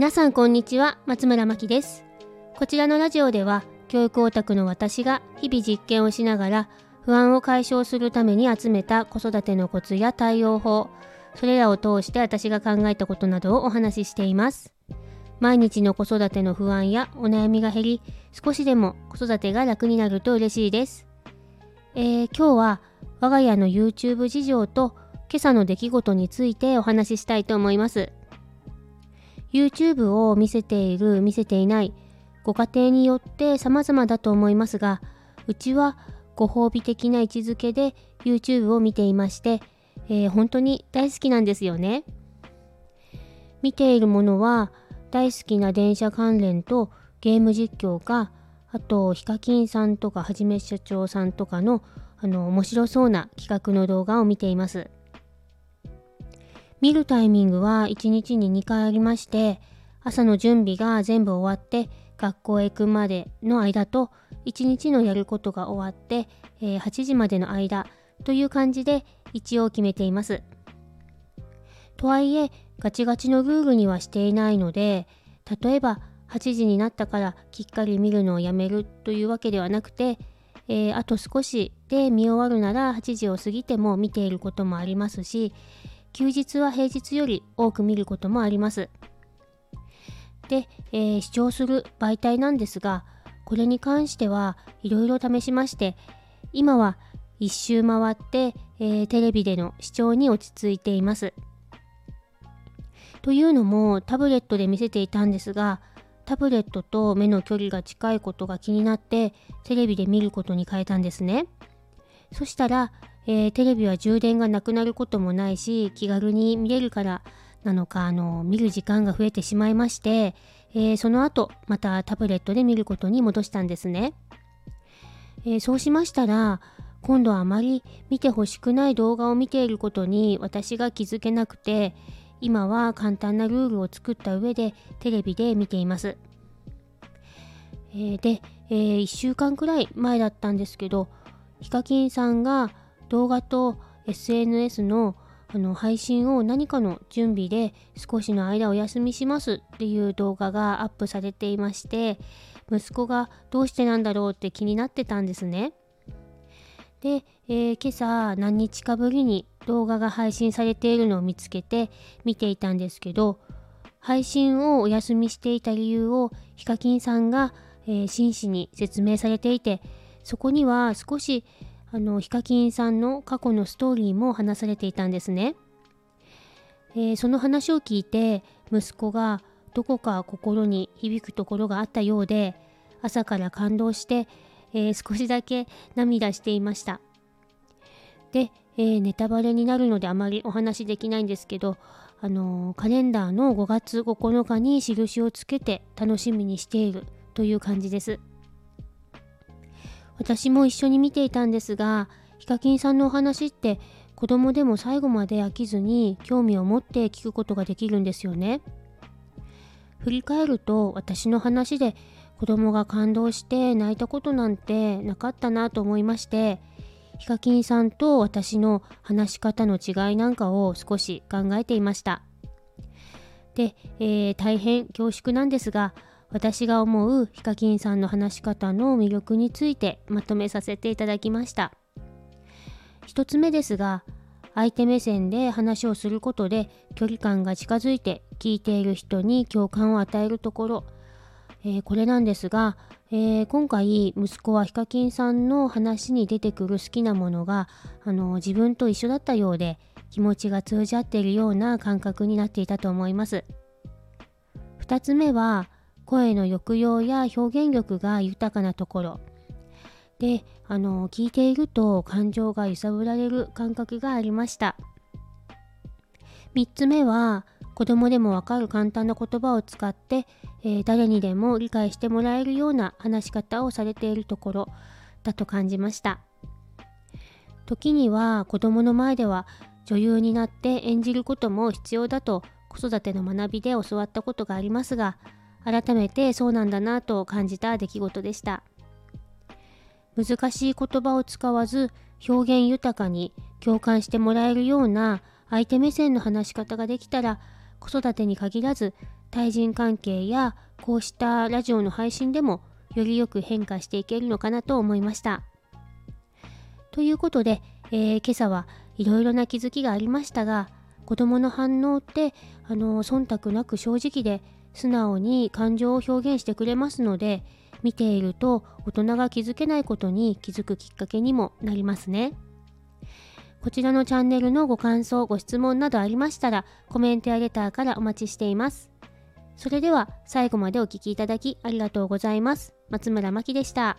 皆さんこんにちは松村真希です。こちらのラジオでは教育オタクの私が日々実験をしながら不安を解消するために集めた子育てのコツや対応法それらを通して私が考えたことなどをお話ししています。毎日の子育ての不安やお悩みが減り少しでも子育てが楽になると嬉しいです、えー、今日は我が家の YouTube 事情と今朝の出来事についてお話ししたいと思います。YouTube を見せている見せていないご家庭によって様々だと思いますがうちはご褒美的な位置づけで YouTube を見ていまして、えー、本当に大好きなんですよね。見ているものは大好きな電車関連とゲーム実況かあとヒカキンさんとかはじめ社長さんとかのあの面白そうな企画の動画を見ています。見るタイミングは1日に2回ありまして、朝の準備が全部終わって学校へ行くまでの間と、1日のやることが終わって、えー、8時までの間という感じで一応決めています。とはいえ、ガチガチのルールにはしていないので、例えば8時になったからきっかり見るのをやめるというわけではなくて、えー、あと少しで見終わるなら8時を過ぎても見ていることもありますし、休日は平日より多く見ることもあります。で、えー、視聴する媒体なんですが、これに関してはいろいろ試しまして、今は一周回って、えー、テレビでの視聴に落ち着いています。というのもタブレットで見せていたんですが、タブレットと目の距離が近いことが気になってテレビで見ることに変えたんですね。そしたらえー、テレビは充電がなくなることもないし気軽に見れるからなのかあの見る時間が増えてしまいまして、えー、その後またタブレットで見ることに戻したんですね、えー、そうしましたら今度はあまり見てほしくない動画を見ていることに私が気づけなくて今は簡単なルールを作った上でテレビで見ています、えー、で、え1週間くらい前だったんですけどヒカキンさんが動画と SNS のあの配信を何かの準備で少しの間お休みしますっていう動画がアップされていまして息子がどうしてなんだろうって気になってたんですね。で、えー、今朝何日かぶりに動画が配信されているのを見つけて見ていたんですけど配信をお休みしていた理由をヒカキンさんが、えー、真摯に説明されていてそこには少しあのヒカキンさんの過去のストーリーも話されていたんですね、えー、その話を聞いて息子がどこか心に響くところがあったようで朝から感動して、えー、少しだけ涙していました。で、えー、ネタバレになるのであまりお話できないんですけどあのカレンダーの5月9日に印をつけて楽しみにしているという感じです。私も一緒に見ていたんですがヒカキンさんのお話って子供でも最後まで飽きずに興味を持って聞くことができるんですよね。振り返ると私の話で子供が感動して泣いたことなんてなかったなと思いましてヒカキンさんと私の話し方の違いなんかを少し考えていました。で、えー、大変恐縮なんですが私が思うヒカキンさんの話し方の魅力についてまとめさせていただきました。1つ目ですが相手目線で話をすることで距離感が近づいて聞いている人に共感を与えるところ、えー、これなんですが、えー、今回息子はヒカキンさんの話に出てくる好きなものがあの自分と一緒だったようで気持ちが通じ合っているような感覚になっていたと思います。2つ目は声の抑揚や表現力が豊かなところ。であの聞いていると感情が揺さぶられる感覚がありました。3つ目は子供でもわかる簡単な言葉を使って、えー、誰にでも理解してもらえるような話し方をされているところだと感じました。時には子供の前では女優になって演じることも必要だと子育ての学びで教わったことがありますが改めてそうなんだなと感じた出来事でした難しい言葉を使わず表現豊かに共感してもらえるような相手目線の話し方ができたら子育てに限らず対人関係やこうしたラジオの配信でもよりよく変化していけるのかなと思いました。ということで、えー、今朝はいろいろな気づきがありましたが子どもの反応ってあの忖度なく正直で素直に感情を表現してくれますので見ていると大人が気づけないことに気づくきっかけにもなりますね。こちらのチャンネルのご感想、ご質問などありましたらコメントやレターからお待ちしています。それでは最後までお聴きいただきありがとうございます。松村真希でした。